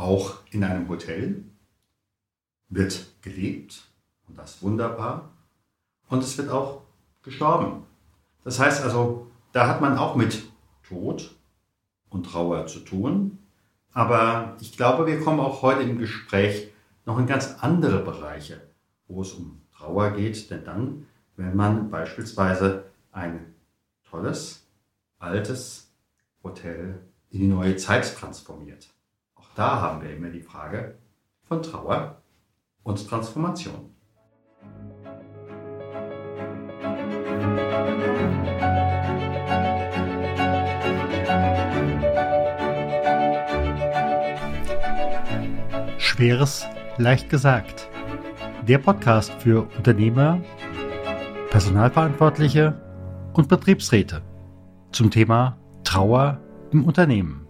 auch in einem Hotel, wird gelebt und das wunderbar und es wird auch gestorben. Das heißt also, da hat man auch mit Tod und Trauer zu tun. Aber ich glaube, wir kommen auch heute im Gespräch noch in ganz andere Bereiche, wo es um Trauer geht. Denn dann, wenn man beispielsweise ein tolles, altes Hotel in die neue Zeit transformiert. Da haben wir immer die Frage von Trauer und Transformation. Schweres leicht gesagt. Der Podcast für Unternehmer, Personalverantwortliche und Betriebsräte zum Thema Trauer im Unternehmen.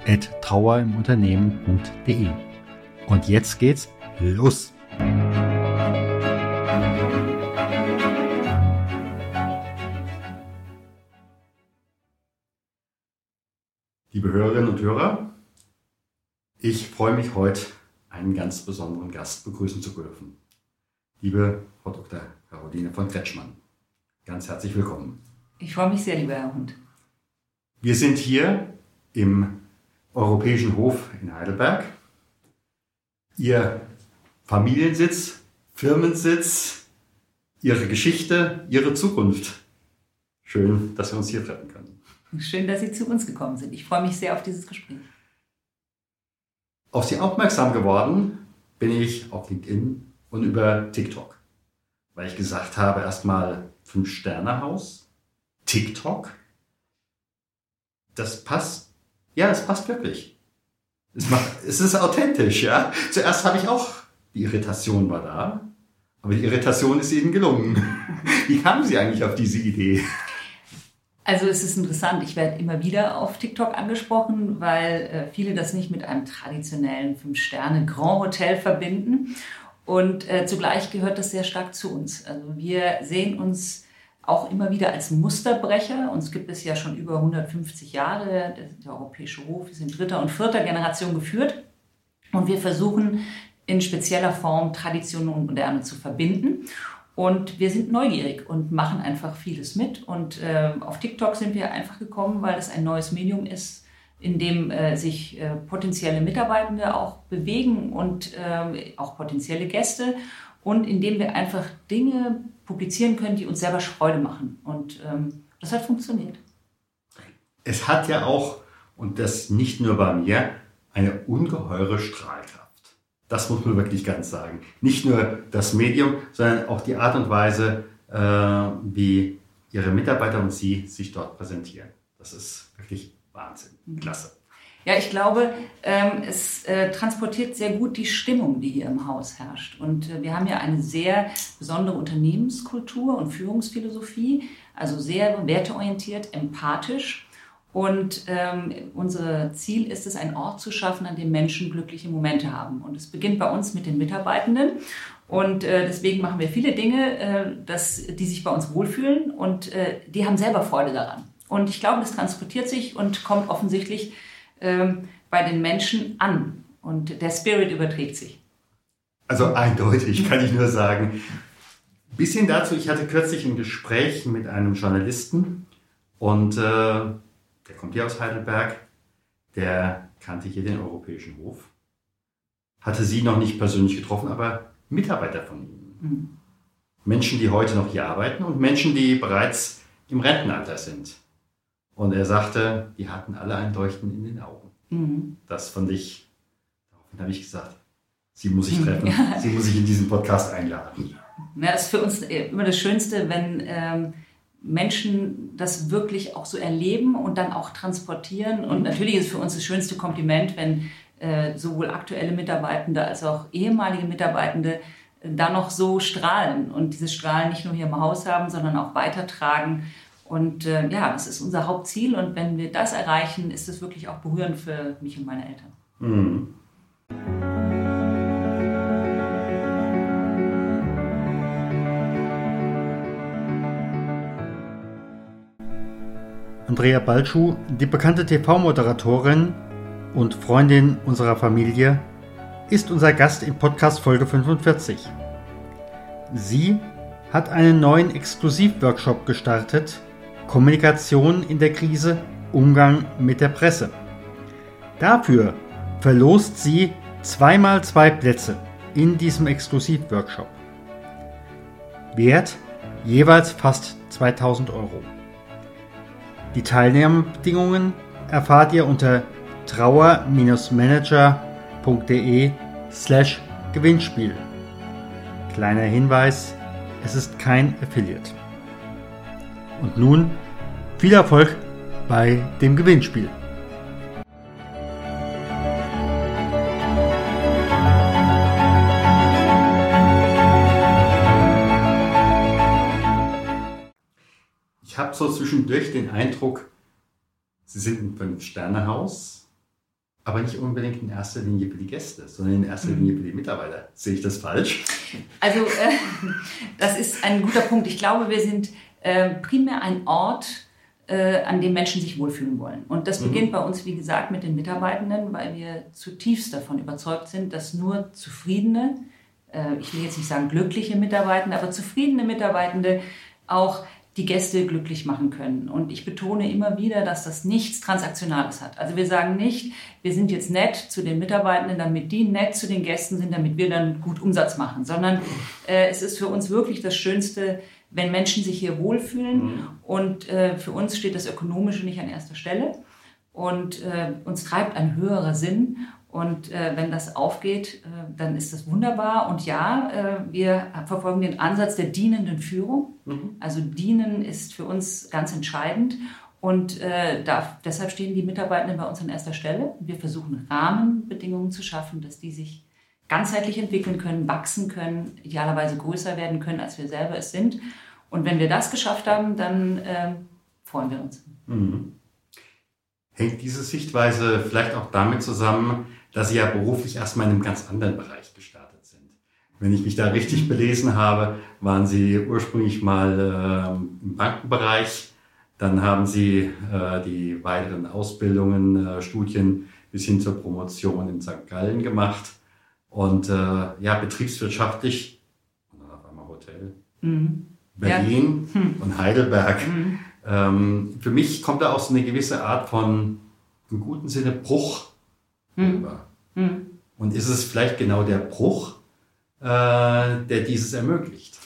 podcast.trauerimunternehmen.de. Und jetzt geht's los! Liebe Hörerinnen und Hörer, ich freue mich heute, einen ganz besonderen Gast begrüßen zu dürfen. Liebe Frau Dr. Caroline von Kretschmann, ganz herzlich willkommen. Ich freue mich sehr, lieber Herr Hund. Wir sind hier im Europäischen Hof in Heidelberg. Ihr Familiensitz, Firmensitz, Ihre Geschichte, Ihre Zukunft. Schön, dass wir uns hier treffen können. Schön, dass Sie zu uns gekommen sind. Ich freue mich sehr auf dieses Gespräch. Auf Sie aufmerksam geworden bin ich auf LinkedIn und über TikTok, weil ich gesagt habe, erstmal Fünf-Sterne-Haus, TikTok, das passt, ja, es passt wirklich. Es, macht, es ist authentisch, ja. Zuerst habe ich auch, die Irritation war da, aber die Irritation ist Ihnen gelungen. Wie kamen Sie eigentlich auf diese Idee? Also es ist interessant, ich werde immer wieder auf TikTok angesprochen, weil äh, viele das nicht mit einem traditionellen Fünf-Sterne-Grand Hotel verbinden. Und äh, zugleich gehört das sehr stark zu uns. Also wir sehen uns auch immer wieder als Musterbrecher. Uns gibt es ja schon über 150 Jahre. Der, Europäische Hof ist in dritter und vierter Generation geführt. Und wir versuchen in spezieller Form Tradition und Moderne zu verbinden. Und wir sind neugierig und machen einfach vieles mit. Und äh, auf TikTok sind wir einfach gekommen, weil es ein neues Medium ist, in dem äh, sich äh, potenzielle Mitarbeitende auch bewegen und äh, auch potenzielle Gäste und in dem wir einfach Dinge publizieren können, die uns selber Freude machen. Und ähm, das hat funktioniert. Es hat ja auch, und das nicht nur bei mir, eine ungeheure Strahlkraft. Das muss man wirklich ganz sagen. Nicht nur das Medium, sondern auch die Art und Weise, äh, wie Ihre Mitarbeiter und Sie sich dort präsentieren. Das ist wirklich Wahnsinn. Mhm. Klasse. Ja, ich glaube, ähm, es äh, transportiert sehr gut die Stimmung, die hier im Haus herrscht. Und äh, wir haben ja eine sehr besondere Unternehmenskultur und Führungsphilosophie, also sehr werteorientiert, empathisch. Und ähm, unser Ziel ist es, einen Ort zu schaffen, an dem Menschen glückliche Momente haben. Und es beginnt bei uns mit den Mitarbeitenden. Und äh, deswegen machen wir viele Dinge, dass, die sich bei uns wohlfühlen und die haben selber Freude daran. Und ich glaube, das transportiert sich und kommt offensichtlich ähm, bei den Menschen an. Und der Spirit überträgt sich. Also eindeutig kann ich nur sagen. Bisschen dazu, ich hatte kürzlich ein Gespräch mit einem Journalisten und äh, der kommt hier aus Heidelberg, der kannte hier den Europäischen Hof, hatte sie noch nicht persönlich getroffen, aber Mitarbeiter von ihnen. Mhm. Menschen, die heute noch hier arbeiten und Menschen, die bereits im Rentenalter sind. Und er sagte, die hatten alle ein Leuchten in den Augen. Mhm. Das fand ich, daraufhin habe ich gesagt, sie muss ich treffen, ja. sie muss ich in diesen Podcast einladen. Ja, das ist für uns immer das Schönste, wenn ähm, Menschen das wirklich auch so erleben und dann auch transportieren. Und natürlich ist es für uns das schönste Kompliment, wenn äh, sowohl aktuelle Mitarbeitende als auch ehemalige Mitarbeitende äh, da noch so strahlen und dieses Strahlen nicht nur hier im Haus haben, sondern auch weitertragen. Und äh, ja, das ist unser Hauptziel und wenn wir das erreichen, ist es wirklich auch berührend für mich und meine Eltern. Mhm. Andrea Balschuh, die bekannte TV-Moderatorin und Freundin unserer Familie, ist unser Gast in Podcast Folge 45. Sie hat einen neuen Exklusivworkshop gestartet, Kommunikation in der Krise, Umgang mit der Presse. Dafür verlost sie zweimal zwei Plätze in diesem Exklusivworkshop. Wert jeweils fast 2000 Euro. Die Teilnahmebedingungen erfahrt ihr unter trauer-manager.de slash Gewinnspiel. Kleiner Hinweis, es ist kein Affiliate. Und nun viel Erfolg bei dem Gewinnspiel. so zwischendurch den Eindruck, Sie sind ein Fünf-Sterne-Haus, aber nicht unbedingt in erster Linie für die Gäste, sondern in erster Linie für die Mitarbeiter. Sehe ich das falsch? Also, äh, das ist ein guter Punkt. Ich glaube, wir sind äh, primär ein Ort, äh, an dem Menschen sich wohlfühlen wollen. Und das mhm. beginnt bei uns, wie gesagt, mit den Mitarbeitenden, weil wir zutiefst davon überzeugt sind, dass nur zufriedene, äh, ich will jetzt nicht sagen glückliche Mitarbeitende, aber zufriedene Mitarbeitende auch die Gäste glücklich machen können. Und ich betone immer wieder, dass das nichts Transaktionales hat. Also wir sagen nicht, wir sind jetzt nett zu den Mitarbeitenden, damit die nett zu den Gästen sind, damit wir dann gut Umsatz machen, sondern äh, es ist für uns wirklich das Schönste, wenn Menschen sich hier wohlfühlen. Mhm. Und äh, für uns steht das Ökonomische nicht an erster Stelle. Und äh, uns treibt ein höherer Sinn. Und äh, wenn das aufgeht, äh, dann ist das wunderbar. Und ja, äh, wir verfolgen den Ansatz der dienenden Führung. Mhm. Also dienen ist für uns ganz entscheidend. Und äh, da, deshalb stehen die Mitarbeitenden bei uns an erster Stelle. Wir versuchen Rahmenbedingungen zu schaffen, dass die sich ganzheitlich entwickeln können, wachsen können, idealerweise größer werden können, als wir selber es sind. Und wenn wir das geschafft haben, dann äh, freuen wir uns. Mhm. Hängt diese Sichtweise vielleicht auch damit zusammen, dass sie ja beruflich erstmal in einem ganz anderen Bereich gestartet sind. Wenn ich mich da richtig belesen habe, waren sie ursprünglich mal äh, im Bankenbereich, dann haben sie äh, die weiteren Ausbildungen, äh, Studien bis hin zur Promotion in St. Gallen gemacht und äh, ja, betriebswirtschaftlich und dann auf einmal Hotel. Mhm. Berlin ja. hm. und Heidelberg. Mhm. Ähm, für mich kommt da auch so eine gewisse Art von, im guten Sinne, Bruch hm. Hm. Und ist es vielleicht genau der Bruch, äh, der dieses ermöglicht?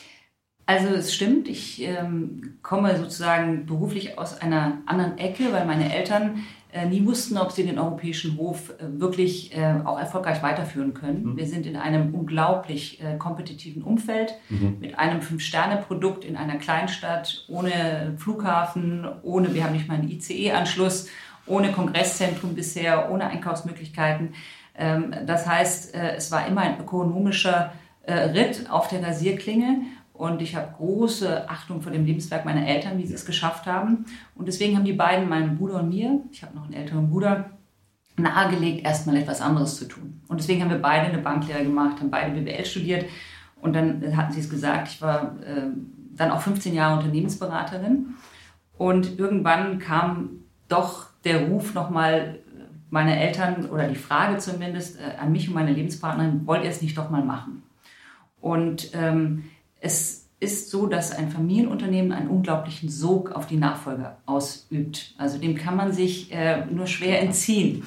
Also es stimmt, ich ähm, komme sozusagen beruflich aus einer anderen Ecke, weil meine Eltern nie wussten, ob sie den europäischen Hof äh, wirklich äh, auch erfolgreich weiterführen können. Mhm. Wir sind in einem unglaublich äh, kompetitiven Umfeld mhm. mit einem Fünf-Sterne-Produkt in einer Kleinstadt, ohne Flughafen, ohne, wir haben nicht mal einen ICE-Anschluss ohne Kongresszentrum bisher, ohne Einkaufsmöglichkeiten. Ähm, das heißt, äh, es war immer ein ökonomischer äh, Ritt auf der Rasierklinge. Und ich habe große Achtung vor dem Lebenswerk meiner Eltern, wie sie es geschafft haben. Und deswegen haben die beiden, meinem Bruder und mir, ich habe noch einen älteren Bruder, nahegelegt, erstmal etwas anderes zu tun. Und deswegen haben wir beide eine Banklehre gemacht, haben beide BWL studiert. Und dann hatten sie es gesagt, ich war äh, dann auch 15 Jahre Unternehmensberaterin. Und irgendwann kam doch der Ruf nochmal meiner Eltern oder die Frage zumindest äh, an mich und meine Lebenspartnerin, wollt ihr es nicht doch mal machen? Und ähm, es ist so, dass ein Familienunternehmen einen unglaublichen Sog auf die Nachfolger ausübt. Also dem kann man sich äh, nur schwer entziehen.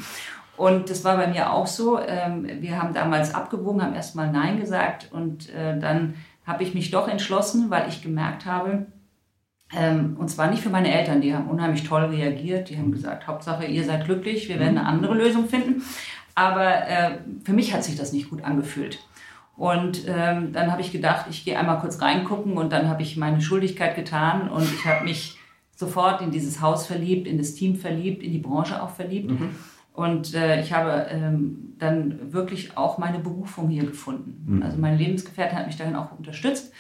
Und das war bei mir auch so. Ähm, wir haben damals abgewogen, haben erstmal Nein gesagt und äh, dann habe ich mich doch entschlossen, weil ich gemerkt habe, ähm, und zwar nicht für meine Eltern, die haben unheimlich toll reagiert. Die haben gesagt, Hauptsache, ihr seid glücklich, wir werden eine andere Lösung finden. Aber äh, für mich hat sich das nicht gut angefühlt. Und ähm, dann habe ich gedacht, ich gehe einmal kurz reingucken und dann habe ich meine Schuldigkeit getan und ich habe mich sofort in dieses Haus verliebt, in das Team verliebt, in die Branche auch verliebt. Mhm. Und äh, ich habe ähm, dann wirklich auch meine Berufung hier gefunden. Mhm. Also meine Lebensgefährtin hat mich darin auch unterstützt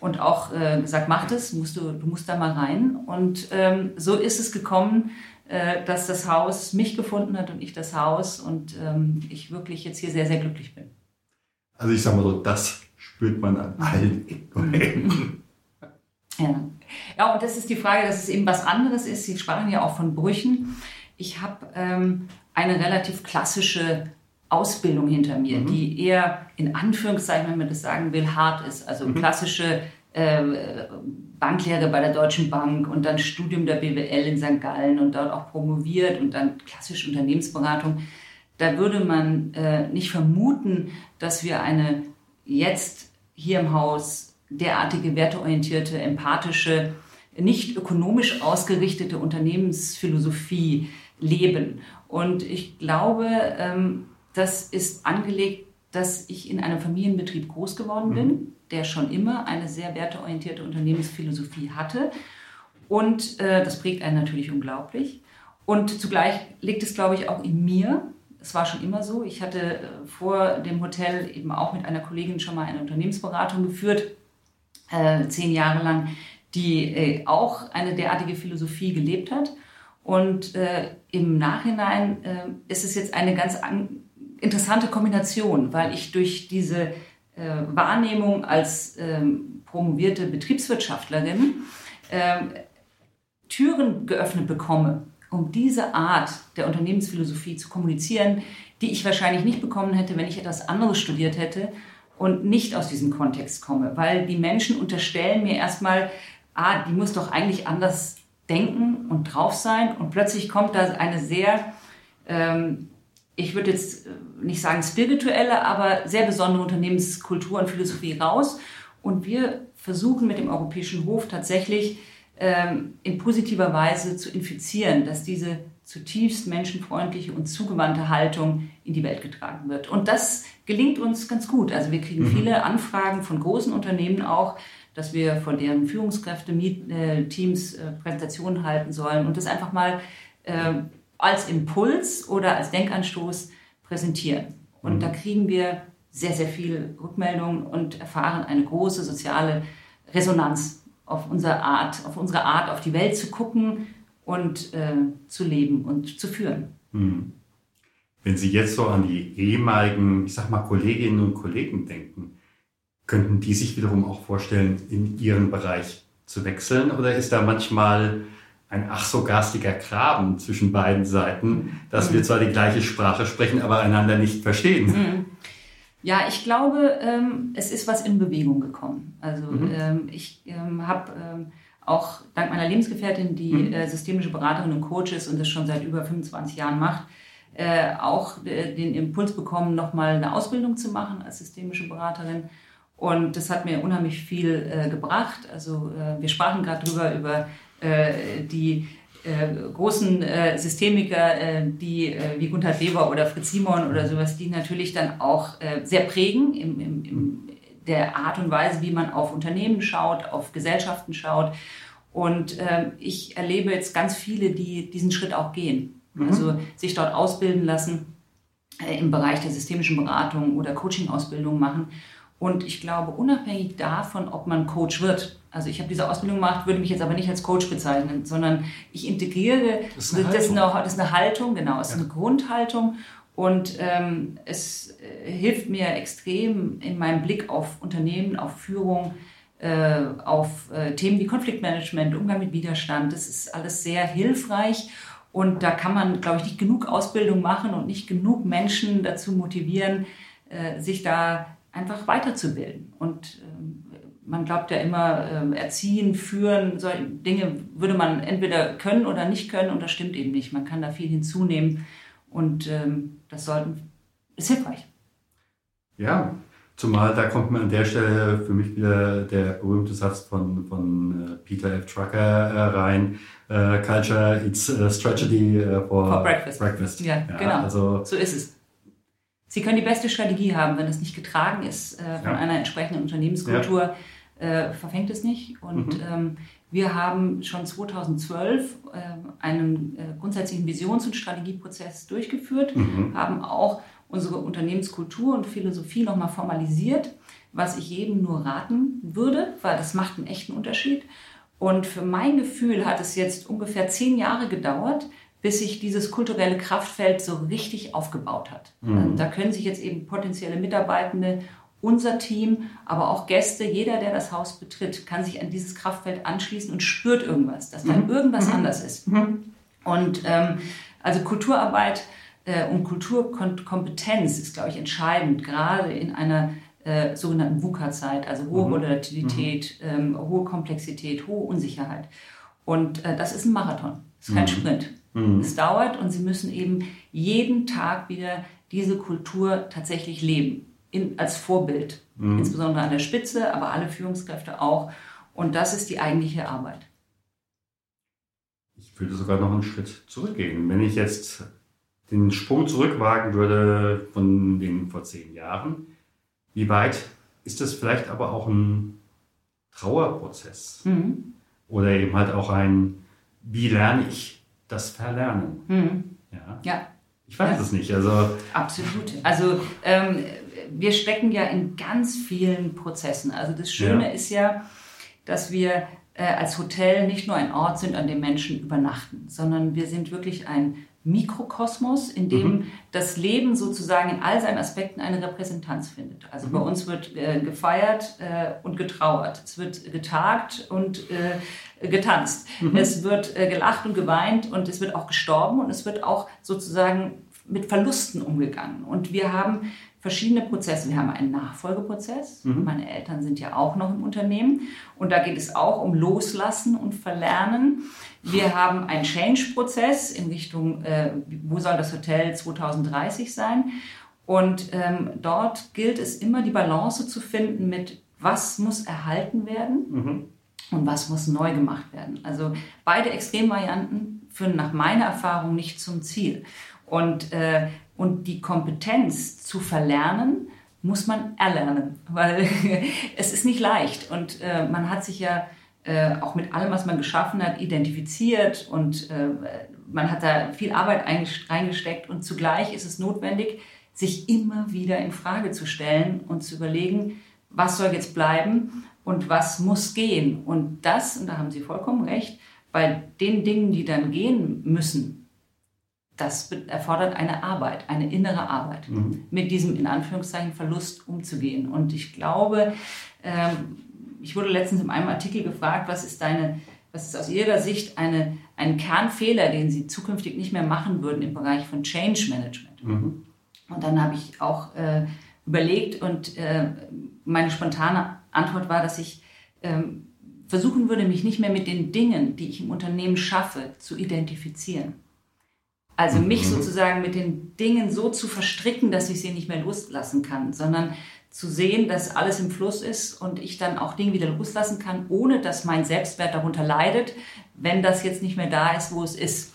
und auch äh, gesagt, mach das, musst du, du musst da mal rein. Und ähm, so ist es gekommen, äh, dass das Haus mich gefunden hat und ich das Haus und ähm, ich wirklich jetzt hier sehr, sehr glücklich bin. Also ich sage mal so, das spürt man an allen Ecken. Ja. ja, und das ist die Frage, dass es eben was anderes ist. Sie sprachen ja auch von Brüchen. Ich habe ähm, eine relativ klassische Ausbildung hinter mir, mhm. die eher in Anführungszeichen, wenn man das sagen will, hart ist. Also mhm. klassische äh, Banklehre bei der Deutschen Bank und dann Studium der BWL in St. Gallen und dort auch promoviert und dann klassische Unternehmensberatung. Da würde man äh, nicht vermuten, dass wir eine jetzt hier im Haus derartige werteorientierte, empathische, nicht ökonomisch ausgerichtete Unternehmensphilosophie leben. Und ich glaube, ähm, das ist angelegt, dass ich in einem Familienbetrieb groß geworden bin, mhm. der schon immer eine sehr werteorientierte Unternehmensphilosophie hatte. Und äh, das prägt einen natürlich unglaublich. Und zugleich liegt es, glaube ich, auch in mir. Es war schon immer so. Ich hatte äh, vor dem Hotel eben auch mit einer Kollegin schon mal eine Unternehmensberatung geführt, äh, zehn Jahre lang, die äh, auch eine derartige Philosophie gelebt hat. Und äh, im Nachhinein äh, ist es jetzt eine ganz interessante Kombination, weil ich durch diese äh, Wahrnehmung als ähm, promovierte Betriebswirtschaftlerin ähm, Türen geöffnet bekomme, um diese Art der Unternehmensphilosophie zu kommunizieren, die ich wahrscheinlich nicht bekommen hätte, wenn ich etwas anderes studiert hätte und nicht aus diesem Kontext komme. Weil die Menschen unterstellen mir erstmal, ah, die muss doch eigentlich anders denken und drauf sein. Und plötzlich kommt da eine sehr, ähm, ich würde jetzt nicht sagen spirituelle, aber sehr besondere Unternehmenskultur und Philosophie raus. Und wir versuchen mit dem Europäischen Hof tatsächlich ähm, in positiver Weise zu infizieren, dass diese zutiefst menschenfreundliche und zugewandte Haltung in die Welt getragen wird. Und das gelingt uns ganz gut. Also wir kriegen mhm. viele Anfragen von großen Unternehmen auch, dass wir von deren Führungskräfte-Teams äh, Präsentationen halten sollen und das einfach mal äh, als Impuls oder als Denkanstoß präsentieren. Und mhm. da kriegen wir sehr, sehr viel Rückmeldungen und erfahren eine große soziale Resonanz auf unsere Art, auf unsere Art, auf die Welt zu gucken und äh, zu leben und zu führen. Mhm. Wenn Sie jetzt so an die ehemaligen, ich sag mal, Kolleginnen und Kollegen denken, könnten die sich wiederum auch vorstellen, in ihren Bereich zu wechseln? Oder ist da manchmal ein ach so garstiger Graben zwischen beiden Seiten, dass mhm. wir zwar die gleiche Sprache sprechen, aber einander nicht verstehen? Mhm. Ja, ich glaube, ähm, es ist was in Bewegung gekommen. Also mhm. ähm, ich ähm, habe ähm, auch dank meiner Lebensgefährtin, die mhm. äh, systemische Beraterin und Coach ist und das schon seit über 25 Jahren macht, äh, auch äh, den Impuls bekommen, nochmal eine Ausbildung zu machen als systemische Beraterin. Und das hat mir unheimlich viel äh, gebracht. Also äh, wir sprachen gerade drüber, über äh, die äh, großen äh, Systemiker, äh, die wie Gunther Weber oder Fritz Simon oder sowas, die natürlich dann auch sehr prägen im, im, im der Art und Weise, wie man auf Unternehmen schaut, auf Gesellschaften schaut. Und ähm, ich erlebe jetzt ganz viele, die diesen Schritt auch gehen. Mhm. Also sich dort ausbilden lassen, äh, im Bereich der systemischen Beratung oder Coaching-Ausbildung machen. Und ich glaube, unabhängig davon, ob man Coach wird, also ich habe diese Ausbildung gemacht, würde mich jetzt aber nicht als Coach bezeichnen, sondern ich integriere, das ist eine, das ist eine, das ist eine Haltung, genau, es ja. ist eine Grundhaltung und ähm, es äh, hilft mir extrem in meinem Blick auf Unternehmen, auf Führung, äh, auf äh, Themen wie Konfliktmanagement, Umgang mit Widerstand. Das ist alles sehr hilfreich. Und da kann man, glaube ich, nicht genug Ausbildung machen und nicht genug Menschen dazu motivieren, äh, sich da einfach weiterzubilden. Und ähm, man glaubt ja immer, ähm, erziehen, führen, solche Dinge würde man entweder können oder nicht können und das stimmt eben nicht. Man kann da viel hinzunehmen und ähm, das sollten, ist hilfreich. Ja, zumal da kommt man an der Stelle für mich wieder der berühmte Satz von, von äh, Peter F. Trucker äh, rein. Uh, culture, it's a strategy for, for breakfast. breakfast. Ja, ja, genau. Also, so ist es. Sie können die beste Strategie haben, wenn es nicht getragen ist äh, von ja. einer entsprechenden Unternehmenskultur, ja. äh, verfängt es nicht. Und mhm. ähm, Wir haben schon 2012 äh, einen äh, grundsätzlichen Visions- und Strategieprozess durchgeführt, mhm. haben auch unsere Unternehmenskultur und Philosophie nochmal formalisiert, was ich jedem nur raten würde, weil das macht einen echten Unterschied. Und für mein Gefühl hat es jetzt ungefähr zehn Jahre gedauert, bis sich dieses kulturelle Kraftfeld so richtig aufgebaut hat. Mhm. Da können sich jetzt eben potenzielle Mitarbeitende, unser Team, aber auch Gäste, jeder, der das Haus betritt, kann sich an dieses Kraftfeld anschließen und spürt irgendwas, dass da mhm. irgendwas mhm. anders ist. Mhm. Und ähm, also Kulturarbeit äh, und Kulturkompetenz ist, glaube ich, entscheidend, gerade in einer äh, sogenannten VUCA-Zeit, also hohe mhm. Volatilität, ähm, hohe Komplexität, hohe Unsicherheit. Und äh, das ist ein Marathon, das ist kein. Sprint. Mhm. Es dauert und sie müssen eben jeden Tag wieder diese Kultur tatsächlich leben, in, als Vorbild, mhm. insbesondere an der Spitze, aber alle Führungskräfte auch. Und das ist die eigentliche Arbeit. Ich würde sogar noch einen Schritt zurückgehen. Wenn ich jetzt den Sprung zurückwagen würde von den vor zehn Jahren, wie weit ist das vielleicht aber auch ein Trauerprozess? Mhm. Oder eben halt auch ein, wie lerne ich das Verlernen? Mhm. Ja. ja. Ich weiß ja. es nicht. Also Absolut. Also ähm, wir stecken ja in ganz vielen Prozessen. Also das Schöne ja. ist ja, dass wir äh, als Hotel nicht nur ein Ort sind, an dem Menschen übernachten, sondern wir sind wirklich ein Mikrokosmos, in dem mhm. das Leben sozusagen in all seinen Aspekten eine Repräsentanz findet. Also mhm. bei uns wird äh, gefeiert äh, und getrauert, es wird getagt und äh, getanzt, mhm. es wird äh, gelacht und geweint und es wird auch gestorben und es wird auch sozusagen mit Verlusten umgegangen. Und wir haben verschiedene Prozesse. Wir haben einen Nachfolgeprozess. Mhm. Meine Eltern sind ja auch noch im Unternehmen. Und da geht es auch um Loslassen und Verlernen. Wir haben einen Change-Prozess in Richtung, äh, wo soll das Hotel 2030 sein? Und ähm, dort gilt es immer, die Balance zu finden mit, was muss erhalten werden mhm. und was muss neu gemacht werden. Also beide Extremvarianten führen nach meiner Erfahrung nicht zum Ziel. Und, äh, und die Kompetenz zu verlernen, muss man erlernen, weil es ist nicht leicht. Und äh, man hat sich ja äh, auch mit allem, was man geschaffen hat, identifiziert und äh, man hat da viel Arbeit reingesteckt und zugleich ist es notwendig, sich immer wieder in Frage zu stellen und zu überlegen, was soll jetzt bleiben und was muss gehen. Und das, und da haben Sie vollkommen recht, bei den Dingen, die dann gehen müssen, das erfordert eine Arbeit, eine innere Arbeit, mhm. mit diesem in Anführungszeichen Verlust umzugehen. Und ich glaube, ähm, ich wurde letztens in einem Artikel gefragt, was ist deine, was ist aus Ihrer Sicht eine, ein Kernfehler, den Sie zukünftig nicht mehr machen würden im Bereich von Change Management? Mhm. Und dann habe ich auch äh, überlegt und äh, meine spontane Antwort war, dass ich ähm, versuchen würde, mich nicht mehr mit den Dingen, die ich im Unternehmen schaffe, zu identifizieren. Also mich mhm. sozusagen mit den Dingen so zu verstricken, dass ich sie nicht mehr loslassen kann, sondern zu sehen, dass alles im Fluss ist und ich dann auch Dinge wieder loslassen kann, ohne dass mein Selbstwert darunter leidet, wenn das jetzt nicht mehr da ist, wo es ist.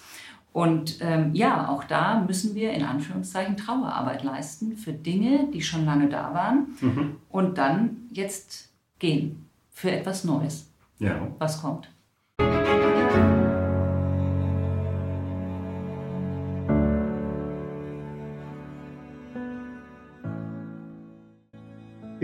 Und ähm, ja, auch da müssen wir in Anführungszeichen Trauerarbeit leisten für Dinge, die schon lange da waren mhm. und dann jetzt gehen für etwas Neues, ja. was kommt.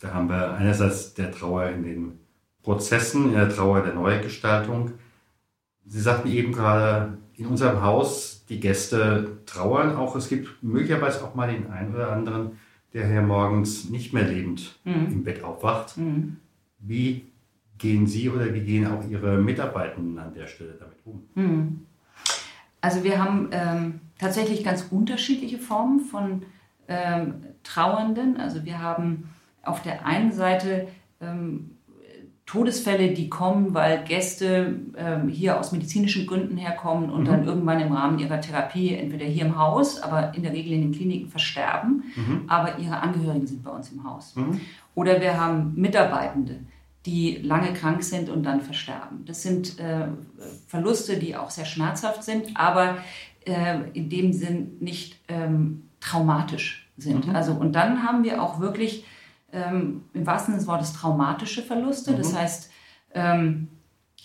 Da haben wir einerseits der Trauer in den Prozessen, in der Trauer der Neugestaltung. Sie sagten eben gerade, in unserem Haus, die Gäste trauern auch. Es gibt möglicherweise auch mal den einen oder anderen, der hier morgens nicht mehr lebend mhm. im Bett aufwacht. Mhm. Wie gehen Sie oder wie gehen auch Ihre Mitarbeitenden an der Stelle damit um? Mhm. Also wir haben ähm, tatsächlich ganz unterschiedliche Formen von ähm, Trauernden. Also wir haben auf der einen Seite ähm, Todesfälle, die kommen, weil Gäste ähm, hier aus medizinischen Gründen herkommen und mhm. dann irgendwann im Rahmen ihrer Therapie entweder hier im Haus, aber in der Regel in den Kliniken versterben, mhm. aber ihre Angehörigen sind bei uns im Haus. Mhm. Oder wir haben Mitarbeitende, die lange krank sind und dann versterben. Das sind äh, Verluste, die auch sehr schmerzhaft sind, aber äh, in dem Sinn nicht ähm, traumatisch sind. Mhm. Also und dann haben wir auch wirklich ähm, im wahrsten Sinne des Wortes traumatische Verluste. Mhm. Das heißt, ähm,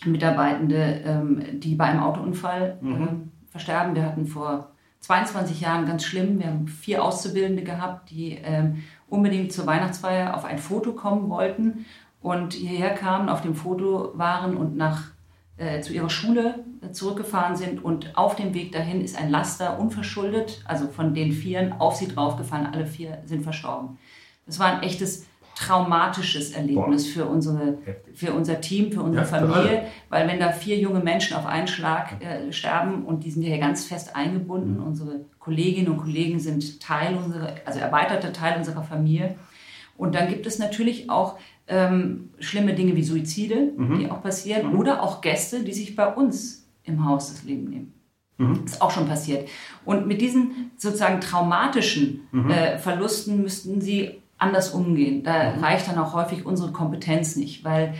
Mitarbeitende, ähm, die bei einem Autounfall mhm. ähm, versterben. Wir hatten vor 22 Jahren ganz schlimm, wir haben vier Auszubildende gehabt, die ähm, unbedingt zur Weihnachtsfeier auf ein Foto kommen wollten und hierher kamen, auf dem Foto waren und nach äh, zu ihrer Schule äh, zurückgefahren sind und auf dem Weg dahin ist ein Laster unverschuldet, also von den Vieren, auf sie draufgefallen. Alle vier sind verstorben. Das war ein echtes traumatisches Erlebnis für, unsere, für unser Team, für unsere ja, Familie, weil wenn da vier junge Menschen auf einen Schlag äh, sterben und die sind hier ganz fest eingebunden, mhm. unsere Kolleginnen und Kollegen sind Teil unserer, also erweiterter Teil unserer Familie. Und dann gibt es natürlich auch ähm, schlimme Dinge wie Suizide, mhm. die auch passieren, mhm. oder auch Gäste, die sich bei uns im Haus das Leben nehmen. Mhm. Ist auch schon passiert. Und mit diesen sozusagen traumatischen mhm. äh, Verlusten müssten sie anders umgehen. Da mhm. reicht dann auch häufig unsere Kompetenz nicht, weil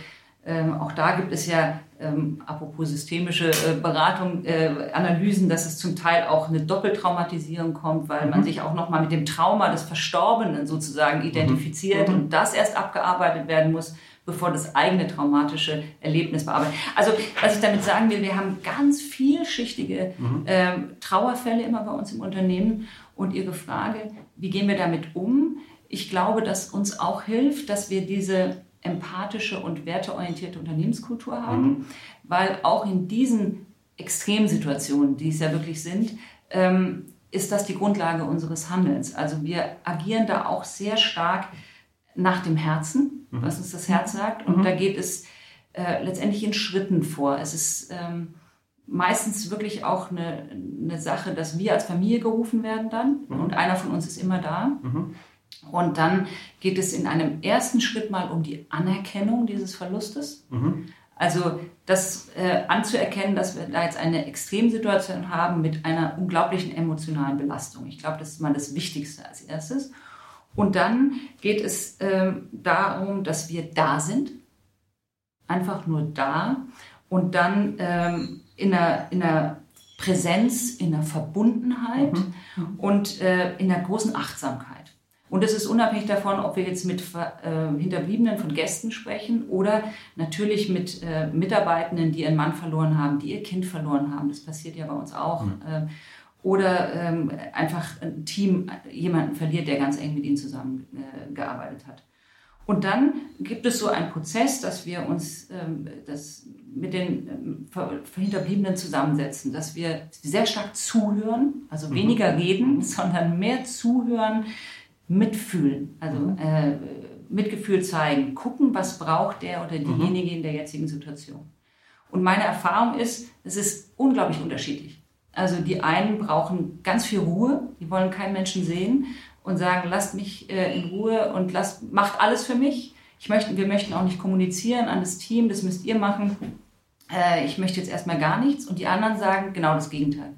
ähm, auch da gibt es ja, ähm, apropos systemische äh, Beratung, äh, Analysen, dass es zum Teil auch eine Doppeltraumatisierung kommt, weil mhm. man sich auch nochmal mit dem Trauma des Verstorbenen sozusagen mhm. identifiziert mhm. und das erst abgearbeitet werden muss, bevor das eigene traumatische Erlebnis bearbeitet. Also was ich damit sagen will, wir haben ganz vielschichtige mhm. ähm, Trauerfälle immer bei uns im Unternehmen und Ihre Frage, wie gehen wir damit um? Ich glaube, dass uns auch hilft, dass wir diese empathische und werteorientierte Unternehmenskultur haben, mhm. weil auch in diesen Extremsituationen, die es ja wirklich sind, ähm, ist das die Grundlage unseres Handelns. Also wir agieren da auch sehr stark nach dem Herzen, mhm. was uns das Herz sagt. Und mhm. da geht es äh, letztendlich in Schritten vor. Es ist ähm, meistens wirklich auch eine, eine Sache, dass wir als Familie gerufen werden dann mhm. und einer von uns ist immer da. Und dann geht es in einem ersten Schritt mal um die Anerkennung dieses Verlustes. Mhm. Also das äh, anzuerkennen, dass wir da jetzt eine Extremsituation haben mit einer unglaublichen emotionalen Belastung. Ich glaube, das ist mal das Wichtigste als erstes. Und dann geht es äh, darum, dass wir da sind, einfach nur da und dann ähm, in, einer, in einer Präsenz, in einer Verbundenheit mhm. mhm. und äh, in einer großen Achtsamkeit. Und das ist unabhängig davon, ob wir jetzt mit äh, Hinterbliebenen von Gästen sprechen oder natürlich mit äh, Mitarbeitenden, die ihren Mann verloren haben, die ihr Kind verloren haben. Das passiert ja bei uns auch. Mhm. Äh, oder ähm, einfach ein Team jemanden verliert, der ganz eng mit ihnen zusammengearbeitet hat. Und dann gibt es so einen Prozess, dass wir uns ähm, das mit den ähm, Hinterbliebenen zusammensetzen, dass wir sehr stark zuhören, also mhm. weniger reden, sondern mehr zuhören, mitfühlen, also mhm. äh, Mitgefühl zeigen, gucken, was braucht der oder mhm. diejenige mhm. in der jetzigen Situation. Und meine Erfahrung ist, es ist unglaublich unterschiedlich. Also die einen brauchen ganz viel Ruhe, die wollen keinen Menschen sehen und sagen, lasst mich äh, in Ruhe und lasst, macht alles für mich. Ich möchte, wir möchten auch nicht kommunizieren an das Team, das müsst ihr machen. Äh, ich möchte jetzt erstmal gar nichts. Und die anderen sagen genau das Gegenteil.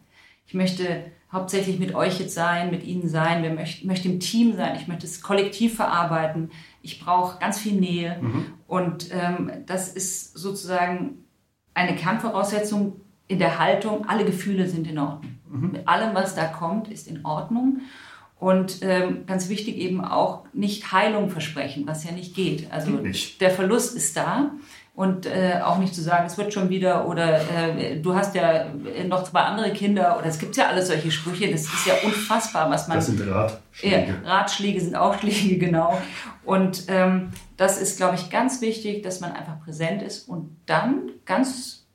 Ich möchte hauptsächlich mit euch jetzt sein, mit Ihnen sein. Wir möchten, möchte im Team sein. Ich möchte es kollektiv verarbeiten. Ich brauche ganz viel Nähe. Mhm. Und ähm, das ist sozusagen eine Kernvoraussetzung in der Haltung. Alle Gefühle sind in Ordnung. Mhm. Mit allem, was da kommt, ist in Ordnung. Und ähm, ganz wichtig eben auch nicht Heilung versprechen, was ja nicht geht. Also nicht. der Verlust ist da und äh, auch nicht zu sagen, es wird schon wieder oder äh, du hast ja noch zwei andere Kinder oder es gibt ja alles solche Sprüche, das ist ja unfassbar, was man... Das sind Ratschläge. Ja, Ratschläge sind auch Schläge, genau. Und ähm, das ist, glaube ich, ganz wichtig, dass man einfach präsent ist und dann ganz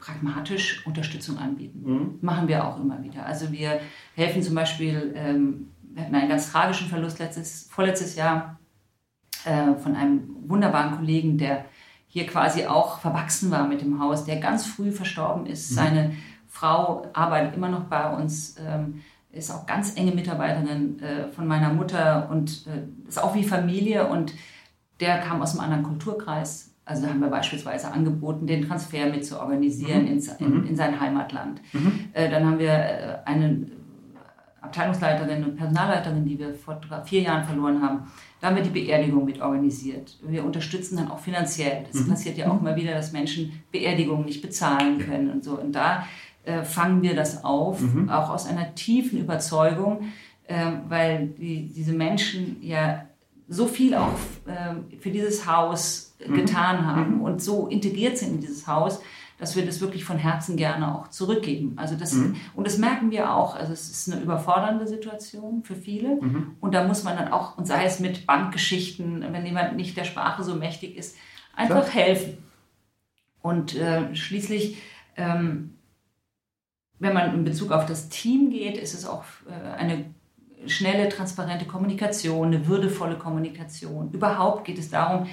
pragmatisch Unterstützung anbieten. Mhm. Machen wir auch immer wieder. Also wir helfen zum Beispiel, ähm, wir hatten einen ganz tragischen Verlust letztes, vorletztes Jahr äh, von einem wunderbaren Kollegen, der hier quasi auch verwachsen war mit dem Haus, der ganz früh verstorben ist. Mhm. Seine Frau arbeitet immer noch bei uns, ähm, ist auch ganz enge Mitarbeiterin äh, von meiner Mutter und äh, ist auch wie Familie und der kam aus einem anderen Kulturkreis. Also haben wir beispielsweise angeboten, den Transfer mit zu organisieren mhm. in, in, mhm. in, sein Heimatland. Mhm. Äh, dann haben wir äh, eine Abteilungsleiterin und Personalleiterin, die wir vor vier Jahren verloren haben, da haben wir die Beerdigung mit organisiert. Wir unterstützen dann auch finanziell. Das mhm. passiert ja auch immer wieder, dass Menschen Beerdigungen nicht bezahlen können und so. Und da äh, fangen wir das auf, mhm. auch aus einer tiefen Überzeugung, äh, weil die, diese Menschen ja so viel auch äh, für dieses Haus mhm. getan haben mhm. und so integriert sind in dieses Haus, dass wir das wirklich von Herzen gerne auch zurückgeben. Also das, mhm. Und das merken wir auch. Also es ist eine überfordernde Situation für viele. Mhm. Und da muss man dann auch, und sei es mit Bankgeschichten, wenn jemand nicht der Sprache so mächtig ist, einfach Klar. helfen. Und äh, schließlich, ähm, wenn man in Bezug auf das Team geht, ist es auch äh, eine schnelle, transparente Kommunikation, eine würdevolle Kommunikation. Überhaupt geht es darum,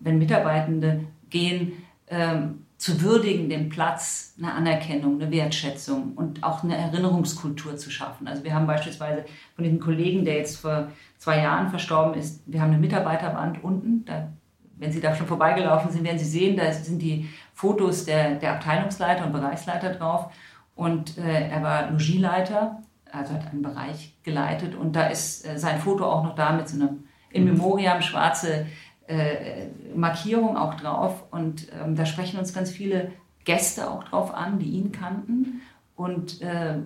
wenn Mitarbeitende gehen, ähm, zu würdigen, den Platz, eine Anerkennung, eine Wertschätzung und auch eine Erinnerungskultur zu schaffen. Also wir haben beispielsweise von diesem Kollegen, der jetzt vor zwei Jahren verstorben ist, wir haben eine Mitarbeiterwand unten. Da, wenn Sie da schon vorbeigelaufen sind, werden Sie sehen, da sind die Fotos der, der Abteilungsleiter und Bereichsleiter drauf. Und äh, er war Logieleiter, also hat einen Bereich geleitet. Und da ist äh, sein Foto auch noch da mit so einem in Memoriam schwarze äh, Markierung auch drauf. Und ähm, da sprechen uns ganz viele Gäste auch drauf an, die ihn kannten und äh,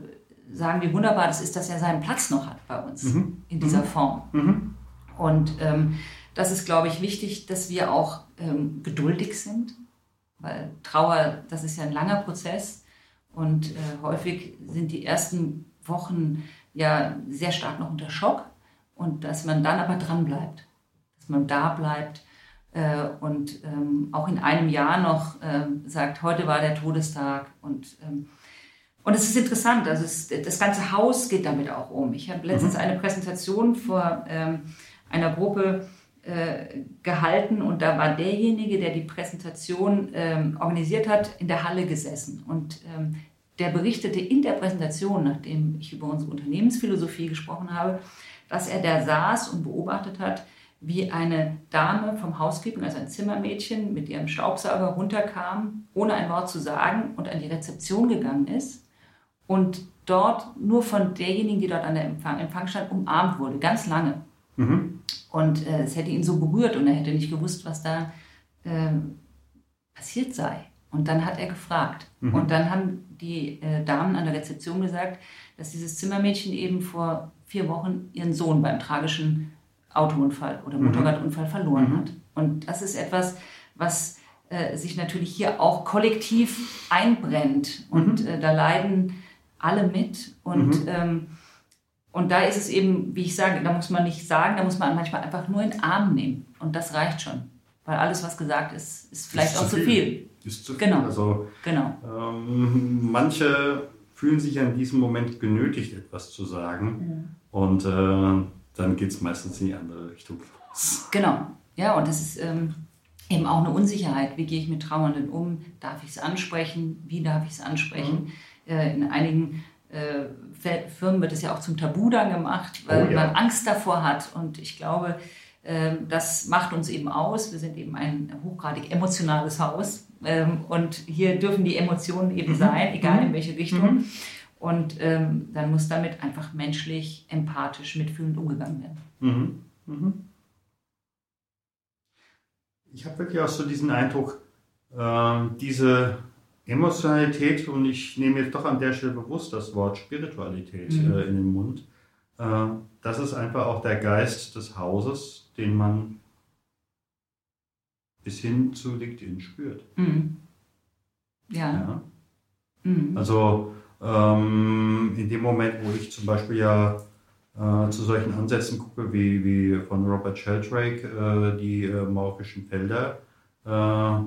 sagen, wie wunderbar das ist, dass er seinen Platz noch hat bei uns mhm. in dieser mhm. Form. Mhm. Und ähm, das ist, glaube ich, wichtig, dass wir auch ähm, geduldig sind, weil Trauer, das ist ja ein langer Prozess und äh, häufig sind die ersten Wochen ja sehr stark noch unter Schock und dass man dann aber dran bleibt man da bleibt äh, und ähm, auch in einem Jahr noch äh, sagt, heute war der Todestag und ähm, und es ist interessant, also es, das ganze Haus geht damit auch um. Ich habe letztens mhm. eine Präsentation vor ähm, einer Gruppe äh, gehalten und da war derjenige, der die Präsentation ähm, organisiert hat, in der Halle gesessen und ähm, der berichtete in der Präsentation, nachdem ich über unsere Unternehmensphilosophie gesprochen habe, dass er da saß und beobachtet hat, wie eine Dame vom Housekeeping, also ein Zimmermädchen, mit ihrem Staubsauger runterkam, ohne ein Wort zu sagen und an die Rezeption gegangen ist und dort nur von derjenigen, die dort an der Empfang, Empfang stand, umarmt wurde, ganz lange. Mhm. Und äh, es hätte ihn so berührt und er hätte nicht gewusst, was da äh, passiert sei. Und dann hat er gefragt. Mhm. Und dann haben die äh, Damen an der Rezeption gesagt, dass dieses Zimmermädchen eben vor vier Wochen ihren Sohn beim tragischen Autounfall oder mhm. Motorradunfall verloren mhm. hat. Und das ist etwas, was äh, sich natürlich hier auch kollektiv einbrennt. Und mhm. äh, da leiden alle mit. Und, mhm. ähm, und da ist es eben, wie ich sage, da muss man nicht sagen, da muss man manchmal einfach nur in den Arm nehmen. Und das reicht schon. Weil alles, was gesagt ist, ist vielleicht ist auch zu viel. viel. Ist zu viel. Genau. Also, genau. Ähm, manche fühlen sich ja in diesem Moment genötigt, etwas zu sagen. Und äh, dann geht es meistens in die andere Richtung. Genau, ja, und das ist ähm, eben auch eine Unsicherheit. Wie gehe ich mit Trauernden um? Darf ich es ansprechen? Wie darf ich es ansprechen? Mhm. Äh, in einigen äh, Firmen wird es ja auch zum Tabu dann gemacht, weil oh, ja. man Angst davor hat. Und ich glaube, äh, das macht uns eben aus. Wir sind eben ein hochgradig emotionales Haus. Ähm, und hier dürfen die Emotionen eben mhm. sein, egal mhm. in welche Richtung. Mhm. Und ähm, dann muss damit einfach menschlich, empathisch, mitfühlend umgegangen werden. Mhm. Mhm. Ich habe wirklich auch so diesen Eindruck, äh, diese Emotionalität, und ich nehme jetzt doch an der Stelle bewusst das Wort Spiritualität mhm. äh, in den Mund, äh, das ist einfach auch der Geist des Hauses, den man bis hin zu LinkedIn spürt. Mhm. Ja. ja. Mhm. Also ähm, in dem Moment, wo ich zum Beispiel ja äh, zu solchen Ansätzen gucke, wie, wie von Robert Sheldrake, äh, die äh, maurischen Felder, äh,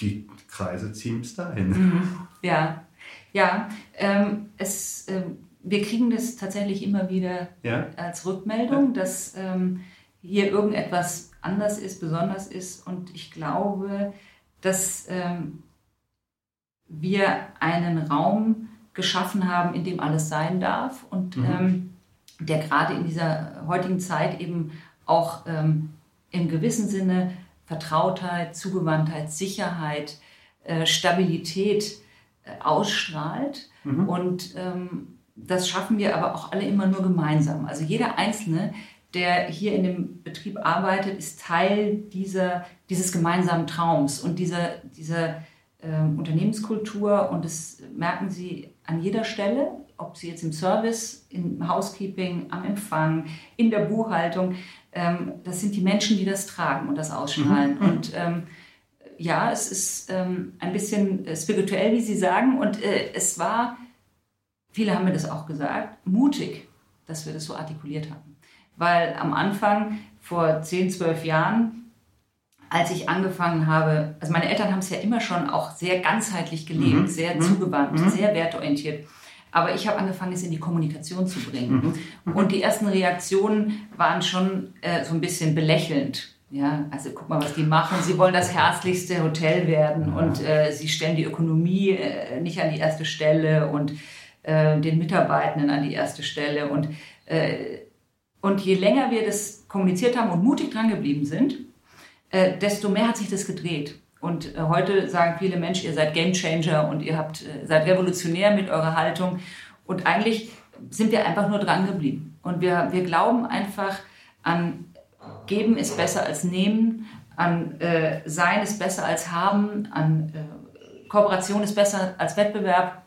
die Kreise ziehen bis dahin. Mhm. Ja, ja. Ähm, es, ähm, wir kriegen das tatsächlich immer wieder ja. als Rückmeldung, ja. dass ähm, hier irgendetwas anders ist, besonders ist. Und ich glaube, dass ähm, wir einen Raum geschaffen haben, in dem alles sein darf und mhm. ähm, der gerade in dieser heutigen Zeit eben auch ähm, im gewissen Sinne Vertrautheit, Zugewandtheit, Sicherheit, äh, Stabilität äh, ausstrahlt. Mhm. Und ähm, das schaffen wir aber auch alle immer nur gemeinsam. Also jeder Einzelne, der hier in dem Betrieb arbeitet, ist Teil dieser, dieses gemeinsamen Traums und dieser, dieser ähm, Unternehmenskultur. Und das merken Sie an jeder Stelle, ob Sie jetzt im Service, im Housekeeping, am Empfang, in der Buchhaltung. Ähm, das sind die Menschen, die das tragen und das ausstrahlen. Mhm. Und ähm, ja, es ist ähm, ein bisschen äh, spirituell, wie Sie sagen. Und äh, es war, viele haben mir das auch gesagt, mutig, dass wir das so artikuliert haben. Weil am Anfang, vor 10, 12 Jahren, als ich angefangen habe, also meine Eltern haben es ja immer schon auch sehr ganzheitlich gelebt, mhm. sehr mhm. zugewandt, mhm. sehr wertorientiert. Aber ich habe angefangen, es in die Kommunikation zu bringen. Mhm. Und die ersten Reaktionen waren schon äh, so ein bisschen belächelnd. Ja, also guck mal, was die machen. Sie wollen das herzlichste Hotel werden ja. und äh, sie stellen die Ökonomie äh, nicht an die erste Stelle und äh, den Mitarbeitenden an die erste Stelle. Und, äh, und je länger wir das kommuniziert haben und mutig dran geblieben sind, äh, desto mehr hat sich das gedreht. Und äh, heute sagen viele Menschen, ihr seid Gamechanger und ihr habt, äh, seid revolutionär mit eurer Haltung. Und eigentlich sind wir einfach nur dran geblieben. Und wir, wir glauben einfach an Geben ist besser als Nehmen, an äh, Sein ist besser als Haben, an äh, Kooperation ist besser als Wettbewerb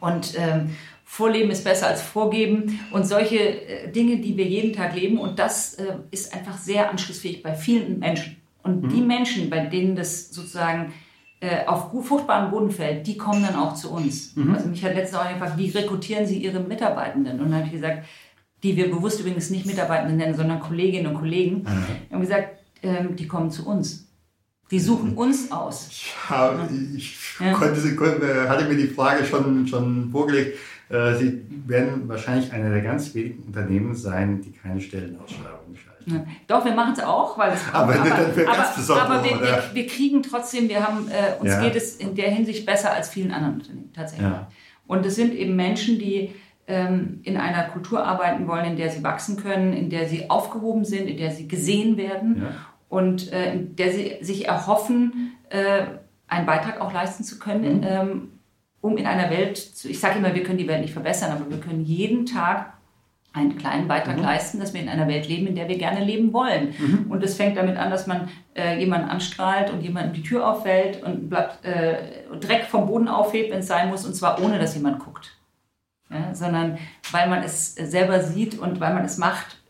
und ähm, Vorleben ist besser als Vorgeben und solche äh, Dinge, die wir jeden Tag leben. Und das äh, ist einfach sehr anschlussfähig bei vielen Menschen. Und mhm. die Menschen, bei denen das sozusagen äh, auf fruchtbaren Boden fällt, die kommen dann auch zu uns. Mhm. Also mich hat letztens auch gefragt, wie rekrutieren Sie Ihre Mitarbeitenden? Und dann habe ich gesagt, die wir bewusst übrigens nicht Mitarbeitende nennen, sondern Kolleginnen und Kollegen, mhm. haben gesagt, ähm, die kommen zu uns. Die suchen uns aus. Hab, ich ja. konnte, hatte mir die Frage schon, schon vorgelegt. Äh, Sie werden wahrscheinlich einer der ganz wenigen Unternehmen sein, die keine Stellenausschreibung schalten. Ja. Doch, wir machen es auch, weil es aber, aber, aber, aber, wir, wir, wir, kriegen trotzdem, wir haben, äh, uns ja. geht es in der Hinsicht besser als vielen anderen Unternehmen tatsächlich. Und es sind eben Menschen, die ähm, in einer Kultur arbeiten wollen, in der sie wachsen können, in der sie aufgehoben sind, in der sie gesehen werden ja. und äh, in der sie sich erhoffen, äh, einen Beitrag auch leisten zu können, mhm. ähm, um in einer Welt, zu, ich sage immer, wir können die Welt nicht verbessern, aber wir können jeden Tag einen kleinen Beitrag mhm. leisten, dass wir in einer Welt leben, in der wir gerne leben wollen. Mhm. Und es fängt damit an, dass man äh, jemanden anstrahlt und jemandem die Tür auffällt und Blatt, äh, Dreck vom Boden aufhebt, wenn es sein muss, und zwar ohne, dass jemand guckt ja, sondern weil man es selber sieht und weil man es macht,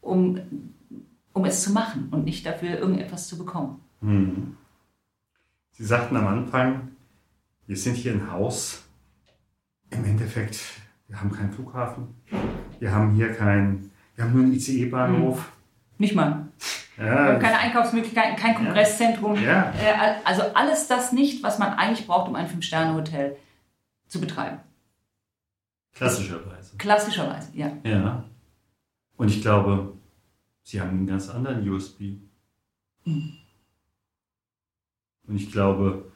um, um es zu machen und nicht dafür irgendetwas zu bekommen. Hm. Sie sagten am Anfang, wir sind hier ein Haus. Im Endeffekt, wir haben keinen Flughafen. Wir haben hier kein, wir haben nur einen ICE-Bahnhof. Hm. Nicht mal. Ja, wir haben keine Einkaufsmöglichkeiten, kein Kongresszentrum. Ja. Äh, also alles das nicht, was man eigentlich braucht, um ein Fünf-Sterne-Hotel zu betreiben. Klassischerweise. Klassischerweise, ja. Ja. Und ich glaube, sie haben einen ganz anderen USB. Mhm. Und ich glaube,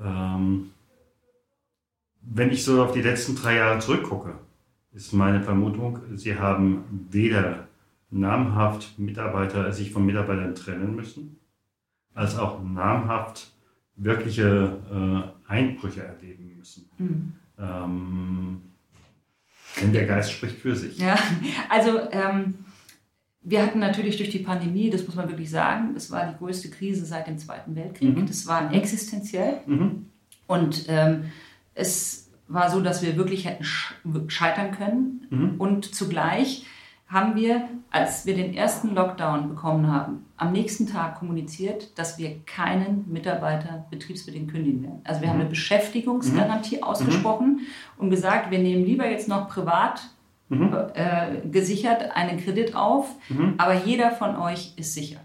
ähm, wenn ich so auf die letzten drei Jahre zurückgucke, ist meine Vermutung, sie haben weder namhaft Mitarbeiter sich von Mitarbeitern trennen müssen, als auch namhaft wirkliche äh, Einbrüche erleben müssen. Mhm. Ähm, denn der Geist spricht für sich. Ja, also ähm, wir hatten natürlich durch die Pandemie, das muss man wirklich sagen, es war die größte Krise seit dem Zweiten Weltkrieg. Mhm. Das war existenziell. Mhm. Und ähm, es war so, dass wir wirklich hätten scheitern können. Mhm. Und zugleich haben wir, als wir den ersten Lockdown bekommen haben, am nächsten Tag kommuniziert, dass wir keinen Mitarbeiter betriebsbedingt kündigen werden. Also wir haben eine mhm. Beschäftigungsgarantie mhm. ausgesprochen und gesagt, wir nehmen lieber jetzt noch privat mhm. äh, gesichert einen Kredit auf, mhm. aber jeder von euch ist sicher.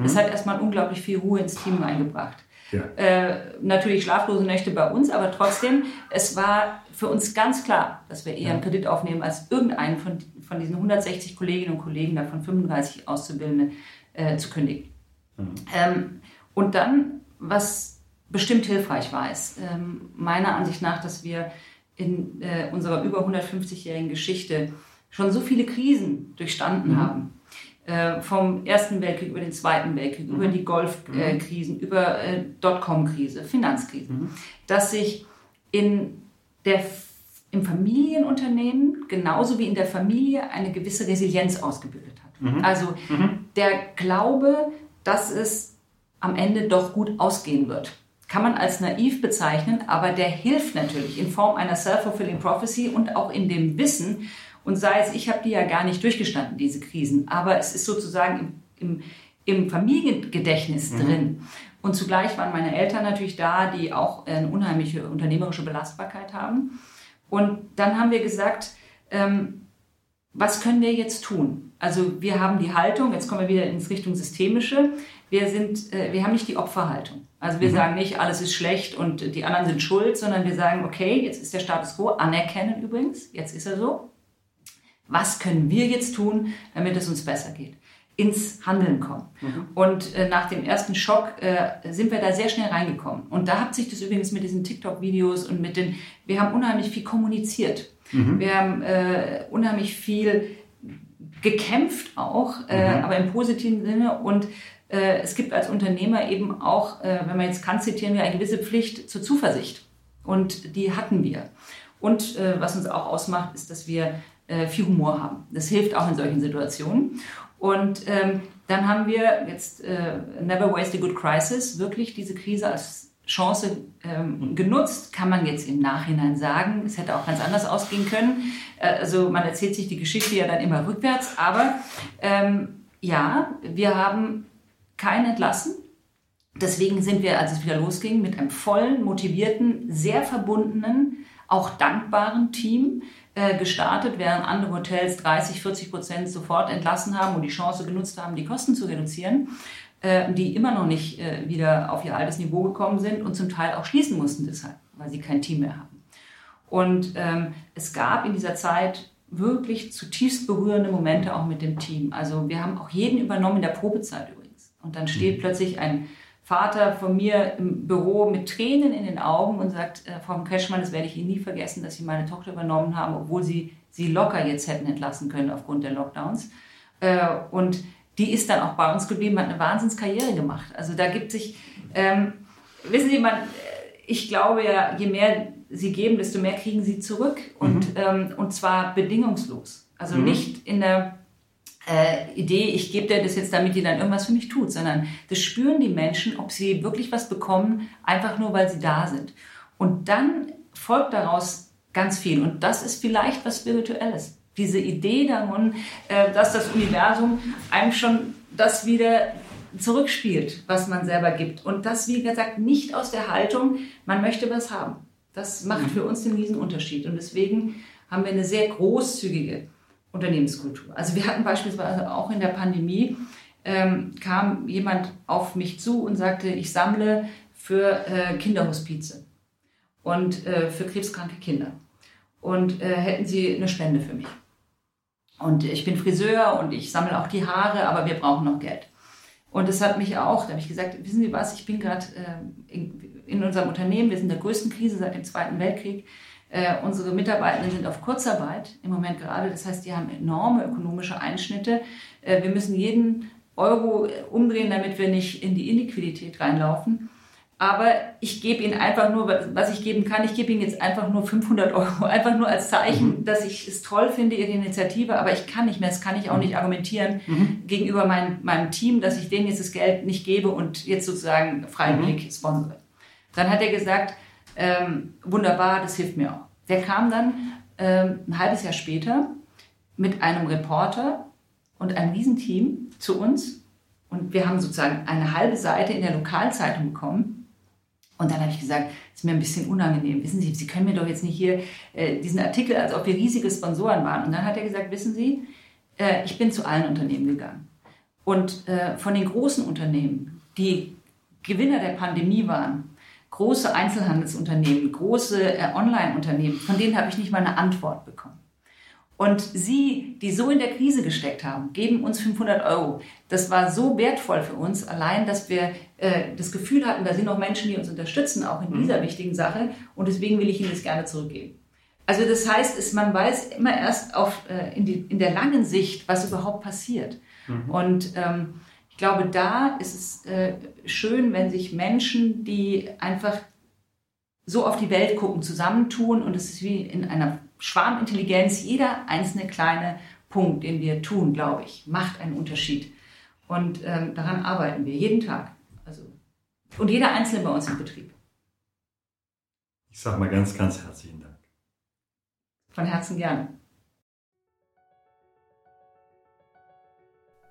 Das hat erstmal unglaublich viel Ruhe ins Team reingebracht. Ja. Äh, natürlich schlaflose Nächte bei uns, aber trotzdem, es war für uns ganz klar, dass wir eher einen Kredit aufnehmen, als irgendeinen von, von diesen 160 Kolleginnen und Kollegen, davon 35 Auszubildende, äh, zu kündigen. Mhm. Ähm, und dann, was bestimmt hilfreich war, ist ähm, meiner Ansicht nach, dass wir in äh, unserer über 150-jährigen Geschichte schon so viele Krisen durchstanden mhm. haben äh, vom Ersten Weltkrieg über den Zweiten Weltkrieg, mhm. über die Golfkrisen, mhm. über äh, Dotcom-Krise, Finanzkrisen, mhm. dass sich in der, im Familienunternehmen genauso wie in der Familie eine gewisse Resilienz ausgebildet hat. Mhm. Also mhm. der Glaube, dass es am Ende doch gut ausgehen wird. Kann man als naiv bezeichnen, aber der hilft natürlich in Form einer self-fulfilling prophecy und auch in dem Wissen, und sei es, ich habe die ja gar nicht durchgestanden, diese Krisen, aber es ist sozusagen im, im, im Familiengedächtnis mhm. drin. Und zugleich waren meine Eltern natürlich da, die auch eine unheimliche unternehmerische Belastbarkeit haben. Und dann haben wir gesagt, ähm, was können wir jetzt tun? Also wir haben die Haltung, jetzt kommen wir wieder ins Richtung Systemische, wir, sind, äh, wir haben nicht die Opferhaltung. Also wir mhm. sagen nicht, alles ist schlecht und die anderen sind schuld, sondern wir sagen, okay, jetzt ist der Status quo, anerkennen übrigens, jetzt ist er so was können wir jetzt tun, damit es uns besser geht? ins Handeln kommen. Mhm. Und äh, nach dem ersten Schock äh, sind wir da sehr schnell reingekommen. Und da hat sich das übrigens mit diesen TikTok-Videos und mit den, wir haben unheimlich viel kommuniziert. Mhm. Wir haben äh, unheimlich viel gekämpft auch, äh, mhm. aber im positiven Sinne. Und äh, es gibt als Unternehmer eben auch, äh, wenn man jetzt kann, zitieren wir eine gewisse Pflicht zur Zuversicht. Und die hatten wir. Und was uns auch ausmacht, ist, dass wir äh, viel Humor haben. Das hilft auch in solchen Situationen. Und ähm, dann haben wir jetzt äh, Never Waste a Good Crisis wirklich diese Krise als Chance ähm, genutzt, kann man jetzt im Nachhinein sagen. Es hätte auch ganz anders ausgehen können. Äh, also man erzählt sich die Geschichte ja dann immer rückwärts. Aber ähm, ja, wir haben keinen entlassen. Deswegen sind wir, als es wieder losging, mit einem vollen, motivierten, sehr verbundenen, auch dankbaren Team gestartet, während andere Hotels 30, 40 Prozent sofort entlassen haben und die Chance genutzt haben, die Kosten zu reduzieren, äh, die immer noch nicht äh, wieder auf ihr altes Niveau gekommen sind und zum Teil auch schließen mussten deshalb, weil sie kein Team mehr haben. Und ähm, es gab in dieser Zeit wirklich zutiefst berührende Momente auch mit dem Team. Also wir haben auch jeden übernommen in der Probezeit übrigens. Und dann steht mhm. plötzlich ein Vater von mir im Büro mit Tränen in den Augen und sagt, äh, Frau Kreschmann, das werde ich Ihnen nie vergessen, dass Sie meine Tochter übernommen haben, obwohl Sie sie locker jetzt hätten entlassen können aufgrund der Lockdowns. Äh, und die ist dann auch bei uns geblieben, hat eine Wahnsinnskarriere gemacht. Also da gibt sich, ähm, wissen Sie, man, äh, ich glaube ja, je mehr Sie geben, desto mehr kriegen Sie zurück. Und, mhm. ähm, und zwar bedingungslos. Also mhm. nicht in der äh, Idee, ich gebe dir das jetzt, damit die dann irgendwas für mich tut, sondern das spüren die Menschen, ob sie wirklich was bekommen, einfach nur, weil sie da sind. Und dann folgt daraus ganz viel. Und das ist vielleicht was Spirituelles. Diese Idee davon, äh, dass das Universum einem schon das wieder zurückspielt, was man selber gibt. Und das, wie gesagt, nicht aus der Haltung, man möchte was haben. Das macht mhm. für uns den Riesenunterschied. Und deswegen haben wir eine sehr großzügige Unternehmenskultur. Also wir hatten beispielsweise auch in der Pandemie, ähm, kam jemand auf mich zu und sagte, ich sammle für äh, Kinderhospize und äh, für krebskranke Kinder. Und äh, hätten Sie eine Spende für mich? Und ich bin Friseur und ich sammle auch die Haare, aber wir brauchen noch Geld. Und das hat mich auch, da habe ich gesagt, wissen Sie was, ich bin gerade äh, in, in unserem Unternehmen, wir sind in der größten Krise seit dem Zweiten Weltkrieg. Äh, unsere Mitarbeitenden sind auf Kurzarbeit im Moment gerade. Das heißt, die haben enorme ökonomische Einschnitte. Äh, wir müssen jeden Euro umdrehen, damit wir nicht in die Iniquität reinlaufen. aber ich gebe Ihnen einfach nur, was ich geben kann, ich gebe Ihnen jetzt einfach nur 500 Euro, einfach nur als Zeichen, mhm. dass ich es toll finde, Ihre Initiative, aber ich kann nicht mehr, das kann ich auch mhm. nicht argumentieren mhm. gegenüber mein, meinem Team, dass ich denen jetzt das Geld nicht gebe und jetzt sozusagen freiwillig mhm. sponsere. Dann hat er gesagt, ähm, wunderbar, das hilft mir auch. Der kam dann ähm, ein halbes Jahr später mit einem Reporter und einem Riesenteam zu uns und wir haben sozusagen eine halbe Seite in der Lokalzeitung bekommen und dann habe ich gesagt, ist mir ein bisschen unangenehm. Wissen Sie, Sie können mir doch jetzt nicht hier äh, diesen Artikel, als ob wir riesige Sponsoren waren. Und dann hat er gesagt, wissen Sie, äh, ich bin zu allen Unternehmen gegangen. Und äh, von den großen Unternehmen, die Gewinner der Pandemie waren, große Einzelhandelsunternehmen, große äh, Online-Unternehmen, von denen habe ich nicht mal eine Antwort bekommen. Und Sie, die so in der Krise gesteckt haben, geben uns 500 Euro. Das war so wertvoll für uns, allein, dass wir äh, das Gefühl hatten, da sind noch Menschen, die uns unterstützen, auch in dieser mhm. wichtigen Sache. Und deswegen will ich Ihnen das gerne zurückgeben. Also das heißt, es, man weiß immer erst auf, äh, in, die, in der langen Sicht, was überhaupt passiert. Mhm. Und ähm, ich glaube, da ist es äh, schön, wenn sich Menschen, die einfach so auf die Welt gucken, zusammentun und es ist wie in einer Schwarmintelligenz, jeder einzelne kleine Punkt, den wir tun, glaube ich, macht einen Unterschied. Und ähm, daran arbeiten wir jeden Tag. Also, und jeder Einzelne bei uns im Betrieb. Ich sage mal ganz, ganz herzlichen Dank. Von Herzen gerne.